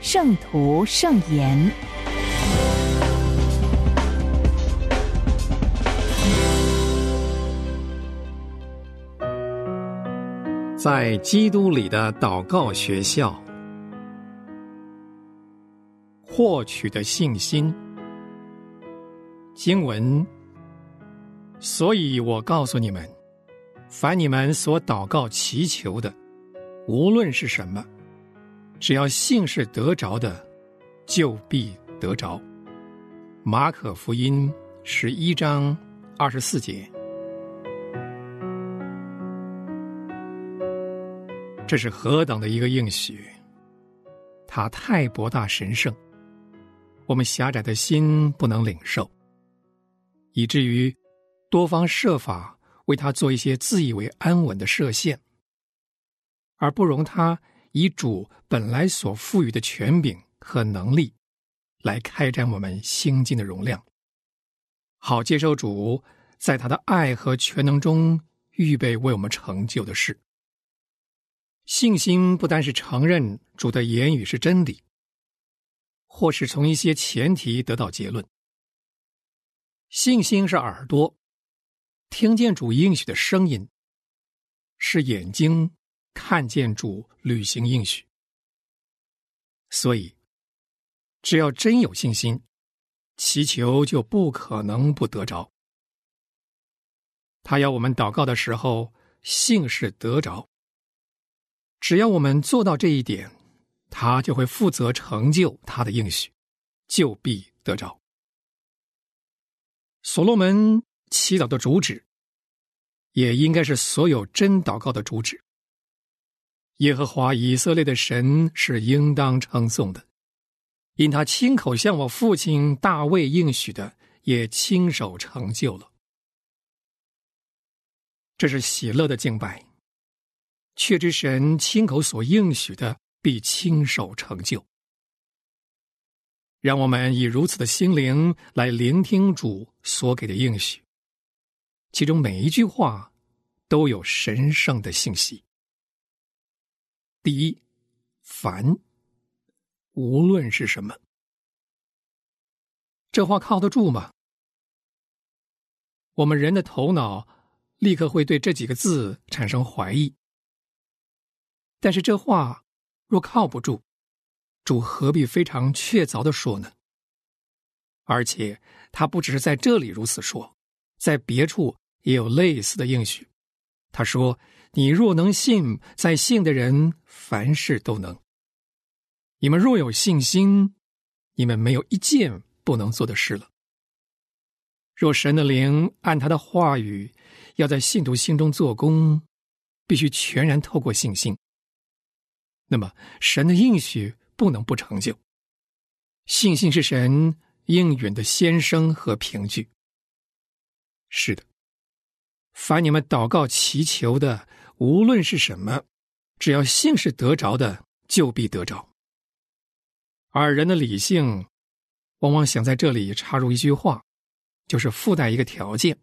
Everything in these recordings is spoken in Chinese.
圣徒圣言》。在基督里的祷告学校，获取的信心。经文，所以我告诉你们，凡你们所祷告祈求的，无论是什么，只要信是得着的，就必得着。马可福音十一章二十四节，这是何等的一个应许！它太博大神圣，我们狭窄的心不能领受。以至于多方设法为他做一些自以为安稳的设限，而不容他以主本来所赋予的权柄和能力来开展我们心境的容量，好接受主在他的爱和全能中预备为我们成就的事。信心不单是承认主的言语是真理，或是从一些前提得到结论。信心是耳朵听见主应许的声音，是眼睛看见主履行应许。所以，只要真有信心，祈求就不可能不得着。他要我们祷告的时候，信是得着。只要我们做到这一点，他就会负责成就他的应许，就必得着。所罗门祈祷的主旨，也应该是所有真祷告的主旨。耶和华以色列的神是应当称颂的，因他亲口向我父亲大卫应许的，也亲手成就了。这是喜乐的敬拜，确知神亲口所应许的必亲手成就。让我们以如此的心灵来聆听主所给的应许，其中每一句话都有神圣的信息。第一，凡无论是什么，这话靠得住吗？我们人的头脑立刻会对这几个字产生怀疑。但是这话若靠不住。主何必非常确凿的说呢？而且他不只是在这里如此说，在别处也有类似的应许。他说：“你若能信，在信的人凡事都能。你们若有信心，你们没有一件不能做的事了。若神的灵按他的话语要在信徒心中做工，必须全然透过信心。那么神的应许。”不能不成就。信心是神应允的先声和凭据。是的，凡你们祷告祈求的，无论是什么，只要信是得着的，就必得着。而人的理性，往往想在这里插入一句话，就是附带一个条件：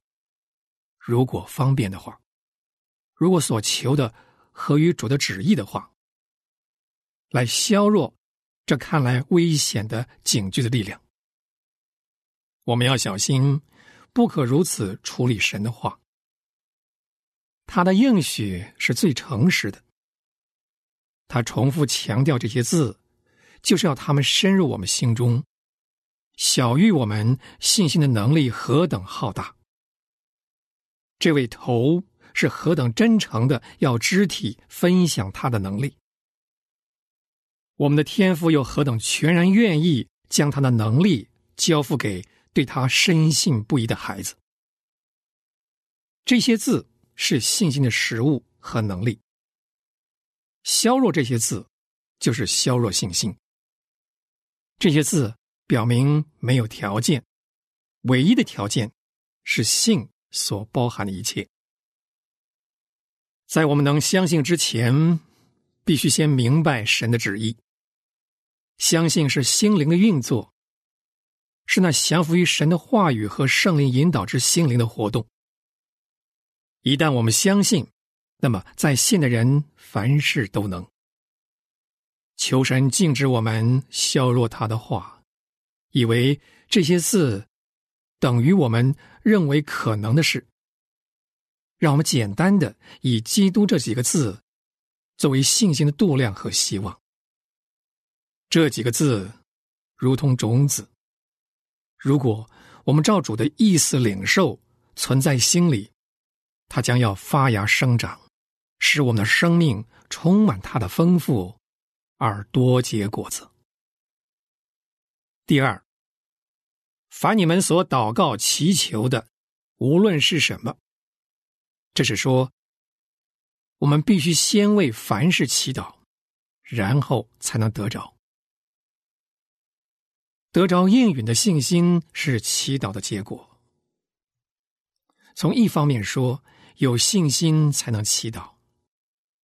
如果方便的话，如果所求的合于主的旨意的话，来削弱。这看来危险的警句的力量，我们要小心，不可如此处理神的话。他的应许是最诚实的。他重复强调这些字，就是要他们深入我们心中，小于我们信心的能力何等浩大。这位头是何等真诚的，要肢体分享他的能力。我们的天赋又何等全然愿意将他的能力交付给对他深信不疑的孩子？这些字是信心的实物和能力。削弱这些字，就是削弱信心。这些字表明没有条件，唯一的条件是信所包含的一切。在我们能相信之前，必须先明白神的旨意。相信是心灵的运作，是那降服于神的话语和圣灵引导之心灵的活动。一旦我们相信，那么在信的人凡事都能。求神禁止我们削弱他的话，以为这些字等于我们认为可能的事。让我们简单的以基督这几个字作为信心的度量和希望。这几个字如同种子，如果我们照主的意思领受，存在心里，它将要发芽生长，使我们的生命充满它的丰富而多结果子。第二，凡你们所祷告祈求的，无论是什么。这是说，我们必须先为凡事祈祷，然后才能得着。得着应允的信心是祈祷的结果。从一方面说，有信心才能祈祷；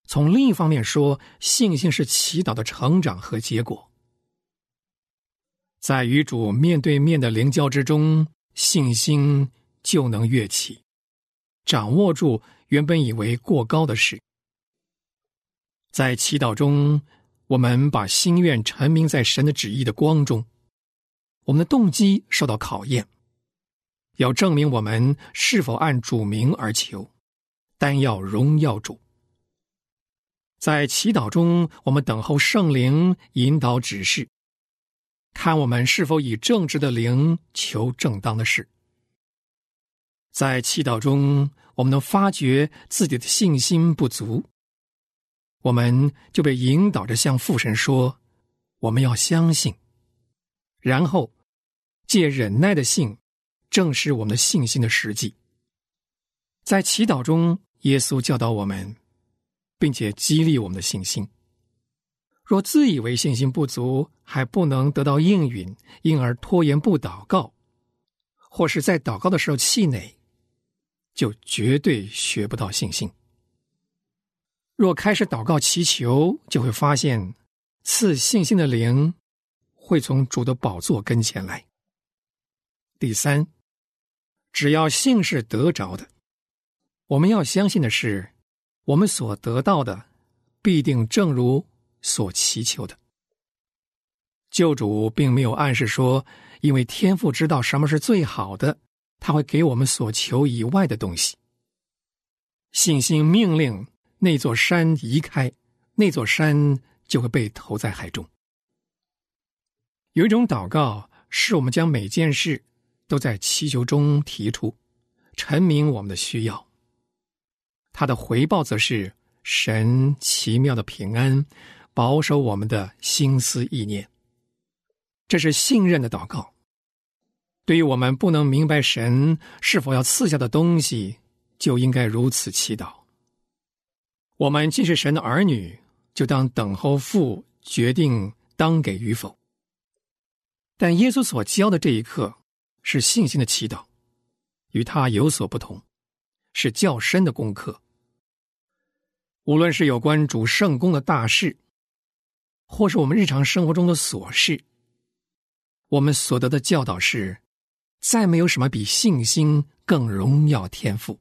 从另一方面说，信心是祈祷的成长和结果。在与主面对面的灵交之中，信心就能跃起。掌握住原本以为过高的事，在祈祷中，我们把心愿沉明在神的旨意的光中，我们的动机受到考验，要证明我们是否按主名而求，单要荣耀主。在祈祷中，我们等候圣灵引导指示，看我们是否以正直的灵求正当的事。在祈祷中，我们能发觉自己的信心不足，我们就被引导着向父神说：“我们要相信。”然后借忍耐的信正是我们的信心的实际。在祈祷中，耶稣教导我们，并且激励我们的信心。若自以为信心不足，还不能得到应允，因而拖延不祷告，或是在祷告的时候气馁。就绝对学不到信心。若开始祷告祈求，就会发现赐信心的灵会从主的宝座跟前来。第三，只要信是得着的，我们要相信的是，我们所得到的必定正如所祈求的。救主并没有暗示说，因为天父知道什么是最好的。他会给我们所求以外的东西。信心命令那座山移开，那座山就会被投在海中。有一种祷告，是我们将每件事都在祈求中提出，陈明我们的需要。他的回报则是神奇妙的平安，保守我们的心思意念。这是信任的祷告。对于我们不能明白神是否要赐下的东西，就应该如此祈祷。我们既是神的儿女，就当等候父决定当给与否。但耶稣所教的这一刻是信心的祈祷，与他有所不同，是较深的功课。无论是有关主圣功的大事，或是我们日常生活中的琐事，我们所得的教导是。再没有什么比信心更荣耀天赋。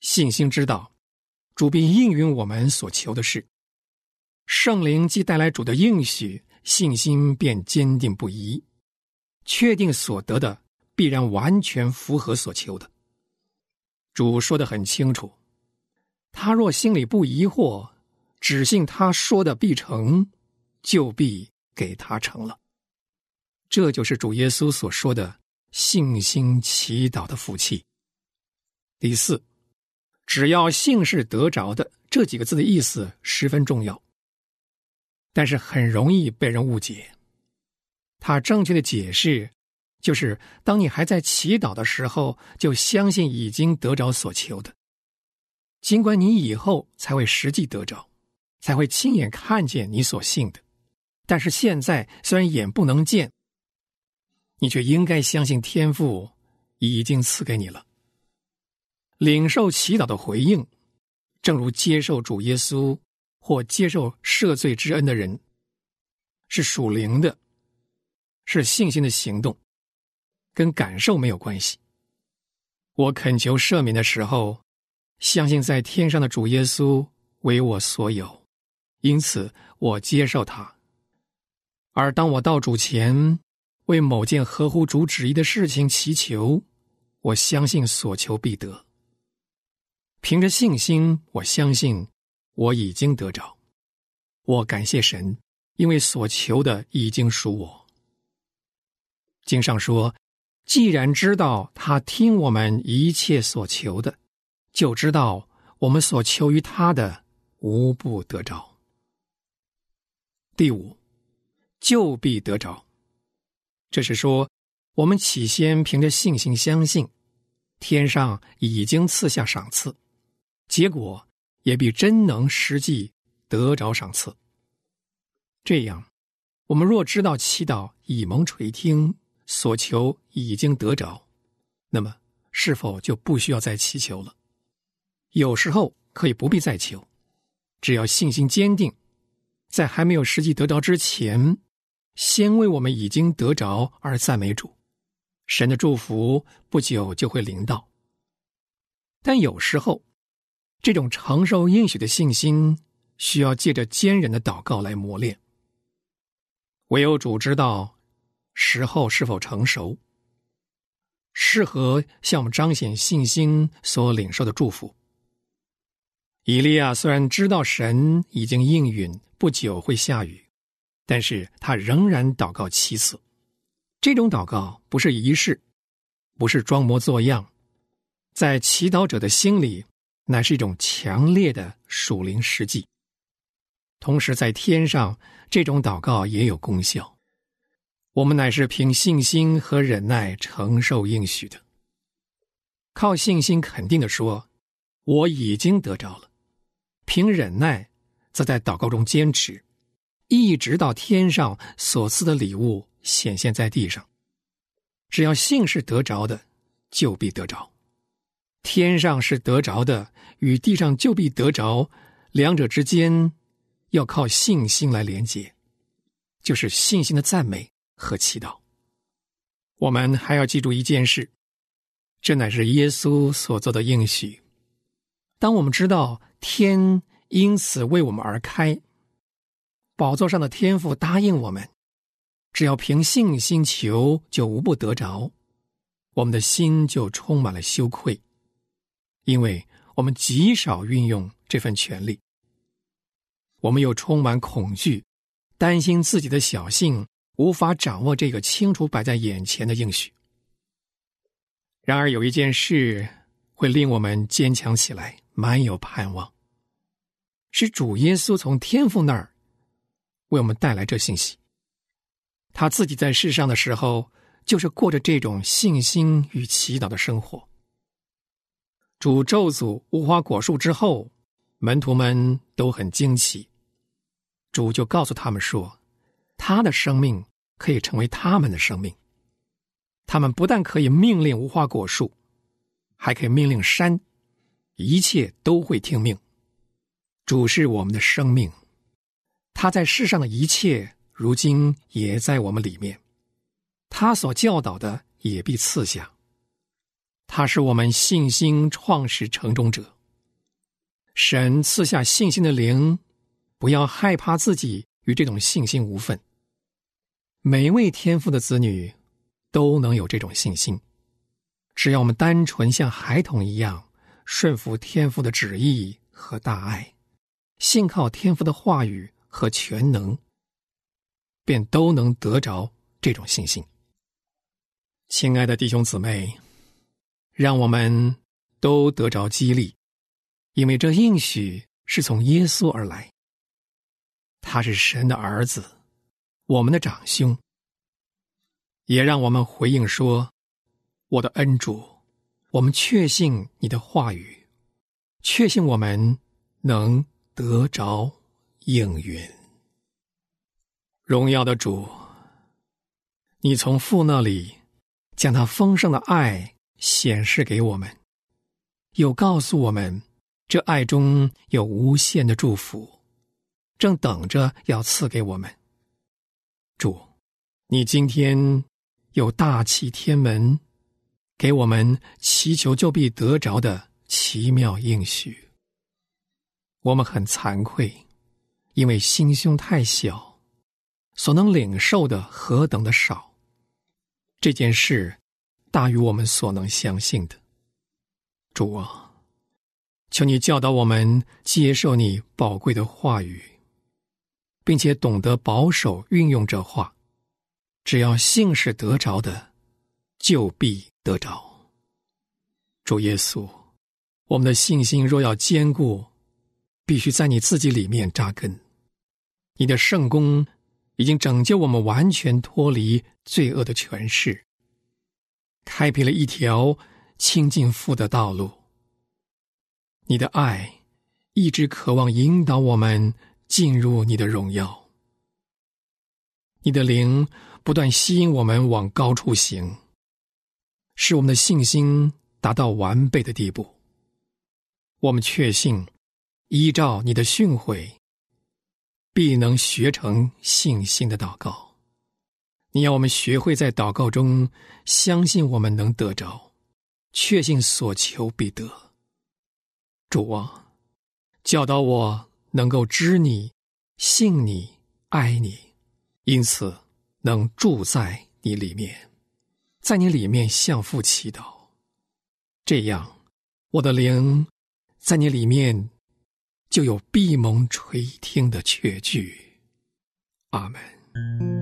信心知道主必应允我们所求的事，圣灵既带来主的应许，信心便坚定不移，确定所得的必然完全符合所求的。主说的很清楚，他若心里不疑惑，只信他说的必成，就必给他成了。这就是主耶稣所说的信心祈祷的福气。第四，只要信是得着的，这几个字的意思十分重要，但是很容易被人误解。他正确的解释就是：当你还在祈祷的时候，就相信已经得着所求的，尽管你以后才会实际得着，才会亲眼看见你所信的。但是现在虽然眼不能见，你却应该相信天父已经赐给你了。领受祈祷的回应，正如接受主耶稣或接受赦罪之恩的人，是属灵的，是信心的行动，跟感受没有关系。我恳求赦免的时候，相信在天上的主耶稣为我所有，因此我接受他。而当我到主前为某件合乎主旨意的事情祈求，我相信所求必得。凭着信心，我相信我已经得着。我感谢神，因为所求的已经属我。经上说：“既然知道他听我们一切所求的，就知道我们所求于他的无不得着。”第五。就必得着。这是说，我们起先凭着信心相信，天上已经赐下赏赐，结果也必真能实际得着赏赐。这样，我们若知道祈祷已蒙垂听，所求已经得着，那么是否就不需要再祈求了？有时候可以不必再求，只要信心坚定，在还没有实际得着之前。先为我们已经得着而赞美主，神的祝福不久就会临到。但有时候，这种承受应许的信心，需要借着坚忍的祷告来磨练。唯有主知道时候是否成熟，适合向我们彰显信心所领受的祝福。以利亚虽然知道神已经应允，不久会下雨。但是他仍然祷告七次，这种祷告不是仪式，不是装模作样，在祈祷者的心里，乃是一种强烈的属灵实际。同时，在天上，这种祷告也有功效。我们乃是凭信心和忍耐承受应许的，靠信心肯定的说：“我已经得着了。”凭忍耐，则在祷告中坚持。一直到天上所赐的礼物显现在地上，只要信是得着的，就必得着。天上是得着的，与地上就必得着，两者之间要靠信心来连接，就是信心的赞美和祈祷。我们还要记住一件事，这乃是耶稣所做的应许。当我们知道天因此为我们而开。宝座上的天父答应我们，只要凭信心求，就无不得着。我们的心就充满了羞愧，因为我们极少运用这份权利。我们又充满恐惧，担心自己的小性无法掌握这个清楚摆在眼前的应许。然而，有一件事会令我们坚强起来，满有盼望，是主耶稣从天父那儿。为我们带来这信息。他自己在世上的时候，就是过着这种信心与祈祷的生活。主咒诅无花果树之后，门徒们都很惊奇。主就告诉他们说：“他的生命可以成为他们的生命。他们不但可以命令无花果树，还可以命令山，一切都会听命。主是我们的生命。”他在世上的一切，如今也在我们里面。他所教导的也必赐下。他是我们信心创始成终者。神赐下信心的灵，不要害怕自己与这种信心无份。每一位天父的子女都能有这种信心，只要我们单纯像孩童一样顺服天父的旨意和大爱，信靠天父的话语。和全能，便都能得着这种信心。亲爱的弟兄姊妹，让我们都得着激励，因为这应许是从耶稣而来。他是神的儿子，我们的长兄。也让我们回应说：“我的恩主，我们确信你的话语，确信我们能得着。”应允。荣耀的主，你从父那里将他丰盛的爱显示给我们，又告诉我们，这爱中有无限的祝福，正等着要赐给我们。主，你今天有大启天门，给我们祈求就必得着的奇妙应许。我们很惭愧，因为心胸太小，所能领受的何等的少。这件事大于我们所能相信的。主啊，求你教导我们接受你宝贵的话语。并且懂得保守运用这话，只要信是得着的，就必得着。主耶稣，我们的信心若要坚固，必须在你自己里面扎根。你的圣功已经拯救我们完全脱离罪恶的权势，开辟了一条清净父的道路。你的爱一直渴望引导我们。进入你的荣耀，你的灵不断吸引我们往高处行，使我们的信心达到完备的地步。我们确信，依照你的训诲，必能学成信心的祷告。你要我们学会在祷告中相信我们能得着，确信所求必得。主啊，教导我。能够知你、信你、爱你，因此能住在你里面，在你里面向父祈祷，这样我的灵在你里面就有闭蒙垂听的确据。阿门。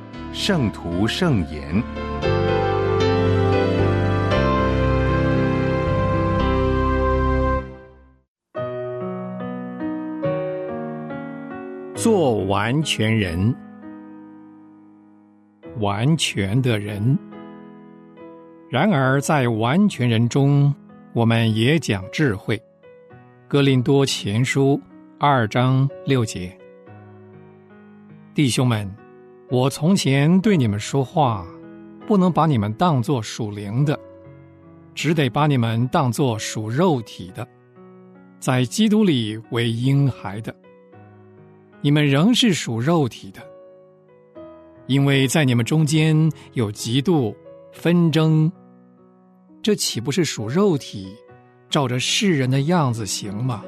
圣徒圣言》。做完全人。完全的人。然而，在完全人中，我们也讲智慧。哥林多前书二章六节，弟兄们，我从前对你们说话，不能把你们当作属灵的，只得把你们当作属肉体的，在基督里为婴孩的。你们仍是属肉体的。因为在你们中间有嫉妒、纷争，这岂不是属肉体，照着世人的样子行吗？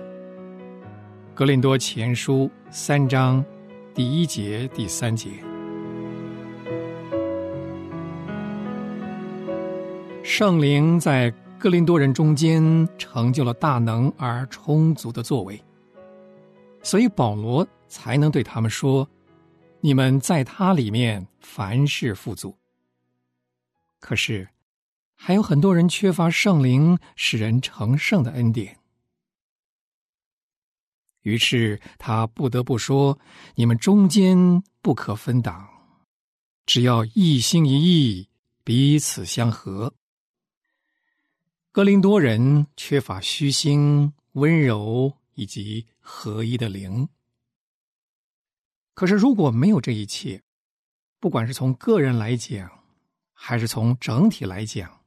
格林多前书三章第一节、第三节，圣灵在格林多人中间成就了大能而充足的作为，所以保罗才能对他们说。你们在他里面凡事富足，可是还有很多人缺乏圣灵使人成圣的恩典，于是他不得不说：你们中间不可分党，只要一心一意，彼此相合。格林多人缺乏虚心、温柔以及合一的灵。可是，如果没有这一切，不管是从个人来讲，还是从整体来讲，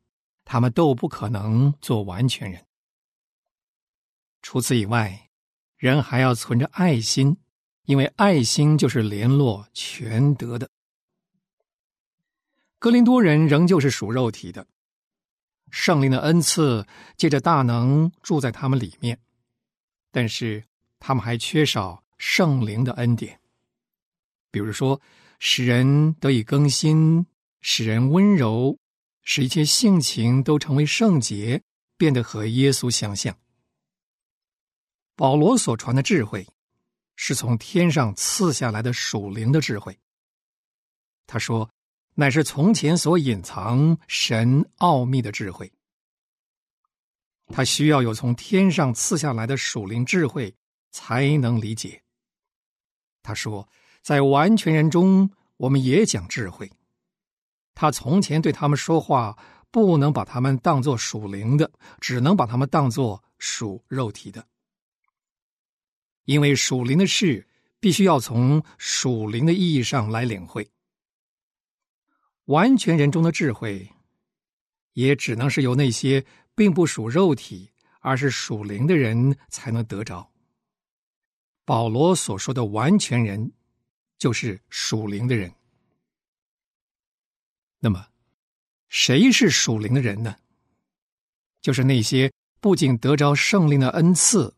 他们都不可能做完全人。除此以外，人还要存着爱心，因为爱心就是联络全德的。格林多人仍旧是属肉体的，圣灵的恩赐借着大能住在他们里面，但是他们还缺少圣灵的恩典。比如说，使人得以更新，使人温柔，使一切性情都成为圣洁，变得和耶稣相像。保罗所传的智慧，是从天上赐下来的属灵的智慧。他说，乃是从前所隐藏神奥秘的智慧。他需要有从天上赐下来的属灵智慧，才能理解。他说。在完全人中，我们也讲智慧。他从前对他们说话，不能把他们当作属灵的，只能把他们当作属肉体的。因为属灵的事，必须要从属灵的意义上来领会。完全人中的智慧，也只能是由那些并不属肉体，而是属灵的人才能得着。保罗所说的完全人。就是属灵的人。那么，谁是属灵的人呢？就是那些不仅得着圣灵的恩赐，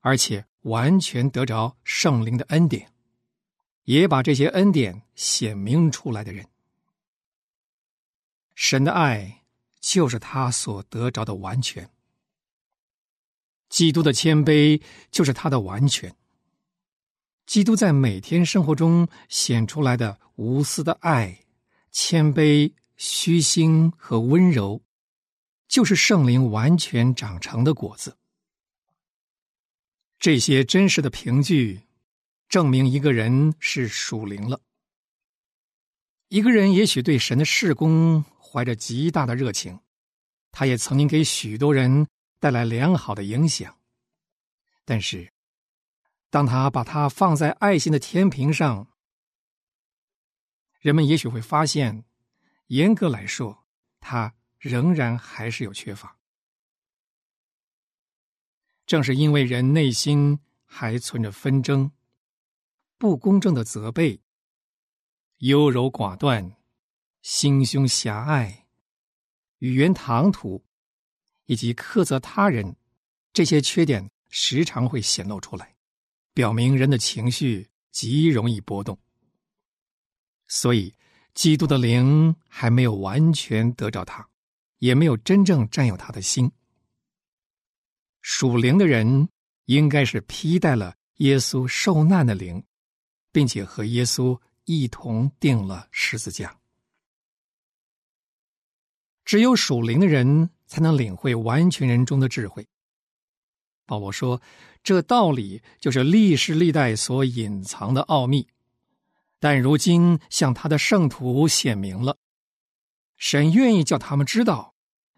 而且完全得着圣灵的恩典，也把这些恩典显明出来的人。神的爱就是他所得着的完全，基督的谦卑就是他的完全。基督在每天生活中显出来的无私的爱、谦卑、虚心和温柔，就是圣灵完全长成的果子。这些真实的凭据，证明一个人是属灵了。一个人也许对神的事工怀着极大的热情，他也曾经给许多人带来良好的影响，但是。当他把它放在爱心的天平上，人们也许会发现，严格来说，他仍然还是有缺乏。正是因为人内心还存着纷争、不公正的责备、优柔寡断、心胸狭隘、语言唐突，以及苛责他人，这些缺点时常会显露出来，表明人的情绪极容易波动。所以，基督的灵还没有完全得着他，也没有真正占有他的心。属灵的人应该是披戴了耶稣受难的灵，并且和耶稣一同定了十字架。只有属灵的人才能领会完全人中的智慧。保罗说：“这道理就是历世历代所隐藏的奥秘，但如今向他的圣徒显明了。神愿意叫他们知道。”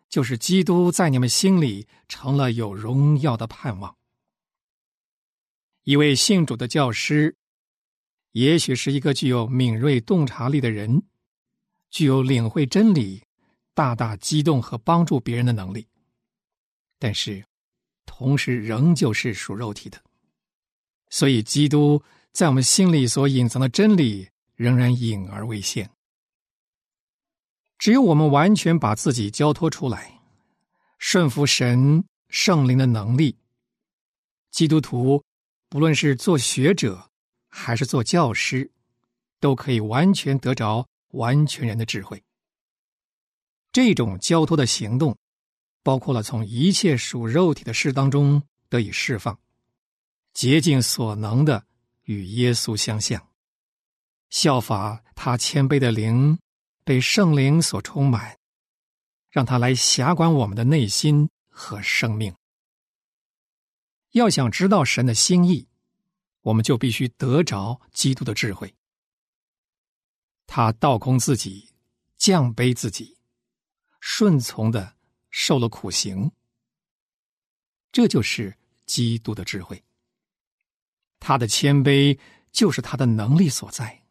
就是基督在你们心里成了有荣耀的盼望。一位信主的教师，也许是一个具有敏锐洞察力的人，具有领会真理、大大激动和帮助别人的能力，但是，同时仍旧是属肉体的。所以，基督在我们心里所隐藏的真理仍然隐而未现。只有我们完全把自己交托出来，顺服神圣灵的能力，基督徒不论是做学者还是做教师，都可以完全得着完全人的智慧。这种交托的行动，包括了从一切属肉体的事当中得以释放，竭尽所能的与耶稣相像，效法他谦卑的灵。被圣灵所充满，让他来辖管我们的内心和生命。要想知道神的心意，我们就必须得着基督的智慧。他倒空自己，降卑自己，顺从的受了苦刑。这就是基督的智慧。他的谦卑就是他的能力所在，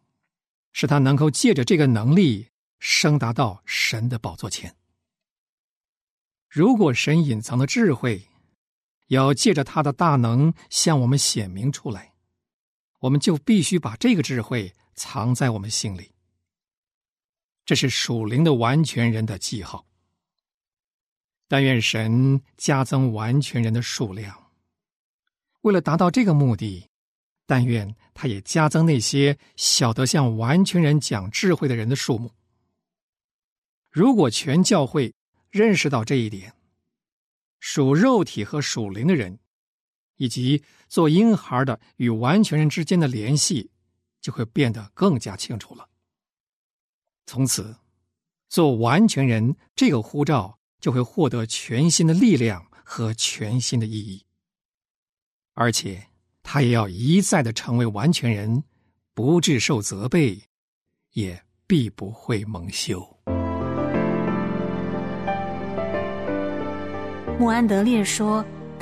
是他能够借着这个能力。升达到神的宝座前。如果神隐藏的智慧要借着他的大能向我们显明出来，我们就必须把这个智慧藏在我们心里。这是属灵的完全人的记号。但愿神加增完全人的数量。为了达到这个目的，但愿他也加增那些晓得向完全人讲智慧的人的数目。如果全教会认识到这一点，属肉体和属灵的人，以及做婴孩的与完全人之间的联系，就会变得更加清楚了。从此，做完全人这个呼召就会获得全新的力量和全新的意义，而且他也要一再的成为完全人，不致受责备，也必不会蒙羞。穆安德烈说：“